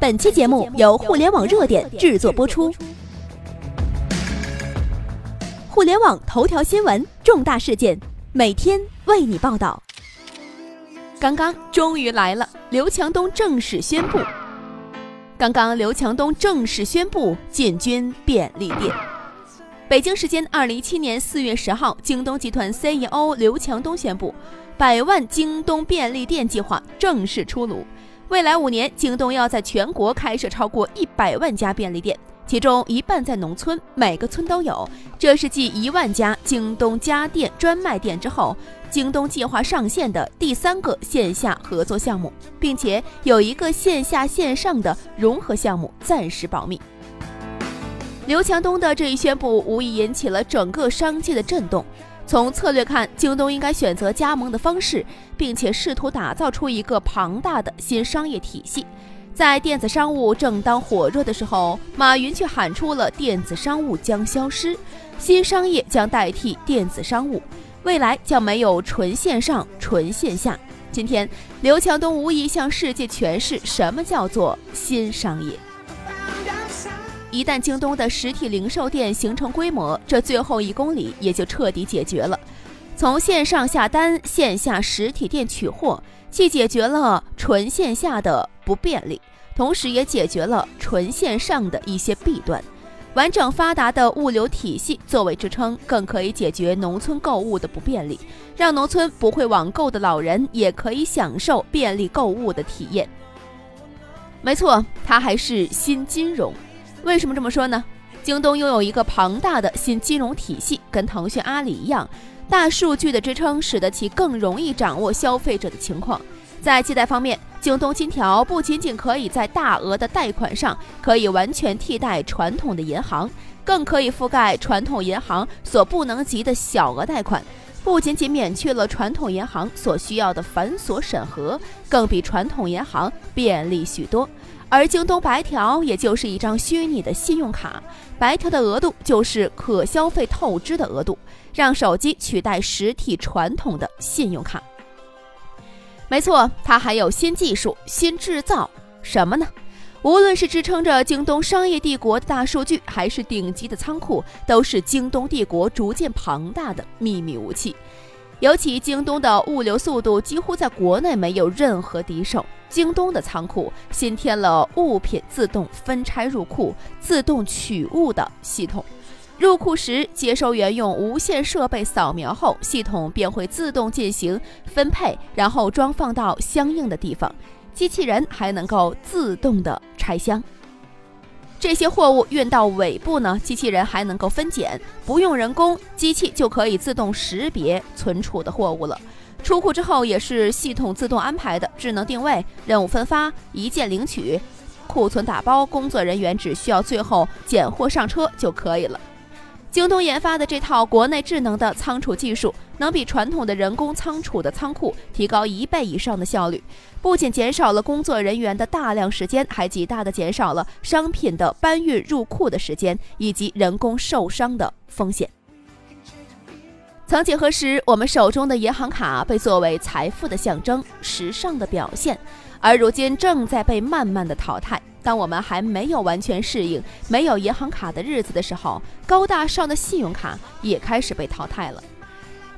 本期节目由互联网热点制作播出。互联网头条新闻，重大事件，每天为你报道。刚刚终于来了，刘强东正式宣布。刚刚刘强东正式宣布进军便利店。北京时间二零一七年四月十号，京东集团 CEO 刘强东宣布，百万京东便利店计划正式出炉。未来五年，京东要在全国开设超过一百万家便利店，其中一半在农村，每个村都有。这是继一万家京东家电专卖店之后，京东计划上线的第三个线下合作项目，并且有一个线下线上的融合项目暂时保密。刘强东的这一宣布，无疑引起了整个商界的震动。从策略看，京东应该选择加盟的方式，并且试图打造出一个庞大的新商业体系。在电子商务正当火热的时候，马云却喊出了电子商务将消失，新商业将代替电子商务，未来将没有纯线上、纯线下。今天，刘强东无疑向世界诠释什么叫做新商业。一旦京东的实体零售店形成规模，这最后一公里也就彻底解决了。从线上下单，线下实体店取货，既解决了纯线下的不便利，同时也解决了纯线上的一些弊端。完整发达的物流体系作为支撑，更可以解决农村购物的不便利，让农村不会网购的老人也可以享受便利购物的体验。没错，它还是新金融。为什么这么说呢？京东拥有一个庞大的新金融体系，跟腾讯、阿里一样，大数据的支撑使得其更容易掌握消费者的情况。在借贷方面，京东金条不仅仅可以在大额的贷款上可以完全替代传统的银行，更可以覆盖传统银行所不能及的小额贷款。不仅仅免去了传统银行所需要的繁琐审核，更比传统银行便利许多。而京东白条也就是一张虚拟的信用卡，白条的额度就是可消费透支的额度，让手机取代实体传统的信用卡。没错，它还有新技术、新制造，什么呢？无论是支撑着京东商业帝国的大数据，还是顶级的仓库，都是京东帝国逐渐庞大的秘密武器。尤其京东的物流速度几乎在国内没有任何敌手。京东的仓库新添了物品自动分拆入库、自动取物的系统。入库时接收员用无线设备扫描后，系统便会自动进行分配，然后装放到相应的地方。机器人还能够自动的拆箱。这些货物运到尾部呢，机器人还能够分拣，不用人工，机器就可以自动识别存储的货物了。出库之后也是系统自动安排的，智能定位、任务分发、一键领取、库存打包，工作人员只需要最后拣货上车就可以了。京东研发的这套国内智能的仓储技术，能比传统的人工仓储的仓库提高一倍以上的效率，不仅减少了工作人员的大量时间，还极大的减少了商品的搬运入库的时间以及人工受伤的风险。曾几何时，我们手中的银行卡被作为财富的象征、时尚的表现，而如今正在被慢慢的淘汰。当我们还没有完全适应没有银行卡的日子的时候，高大上的信用卡也开始被淘汰了。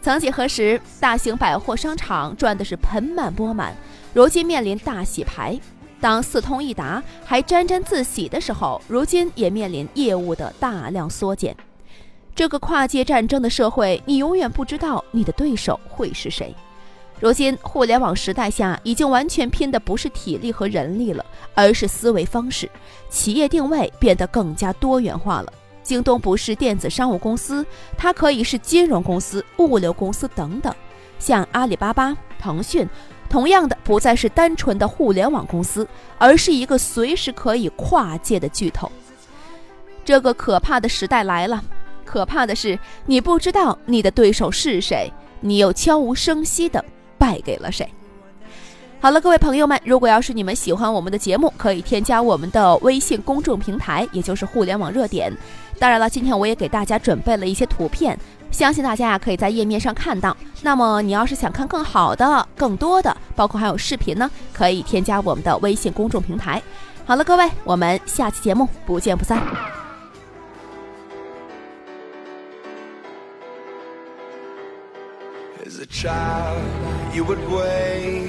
曾几何时，大型百货商场赚的是盆满钵满，如今面临大洗牌。当四通一达还沾沾自喜的时候，如今也面临业务的大量缩减。这个跨界战争的社会，你永远不知道你的对手会是谁。如今互联网时代下，已经完全拼的不是体力和人力了，而是思维方式。企业定位变得更加多元化了。京东不是电子商务公司，它可以是金融公司、物流公司等等。像阿里巴巴、腾讯，同样的不再是单纯的互联网公司，而是一个随时可以跨界的巨头。这个可怕的时代来了，可怕的是你不知道你的对手是谁，你又悄无声息的。败给了谁？好了，各位朋友们，如果要是你们喜欢我们的节目，可以添加我们的微信公众平台，也就是互联网热点。当然了，今天我也给大家准备了一些图片，相信大家呀可以在页面上看到。那么你要是想看更好的、更多的，包括还有视频呢，可以添加我们的微信公众平台。好了，各位，我们下期节目不见不散。As a child, you would wait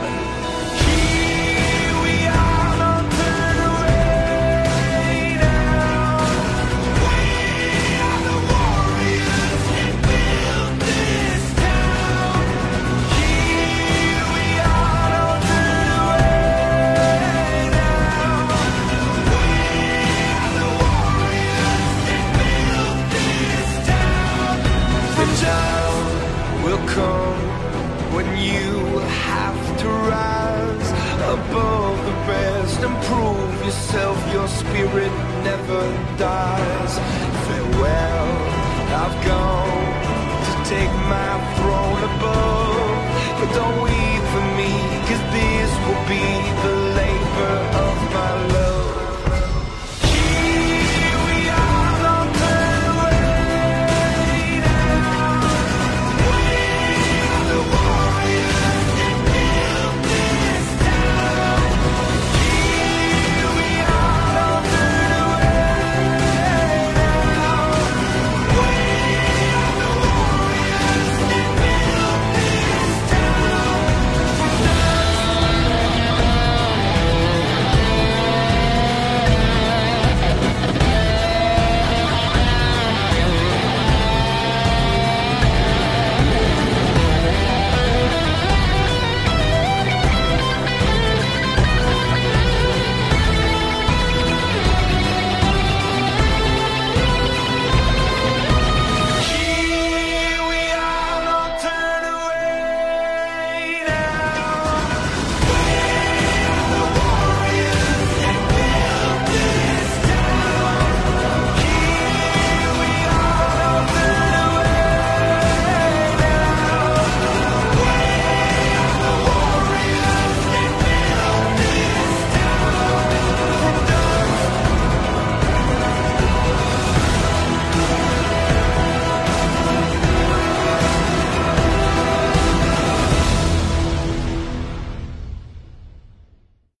your spirit never dies. Farewell, I've gone to take my throne above. But don't weep for me, cause this will be the labor of my love.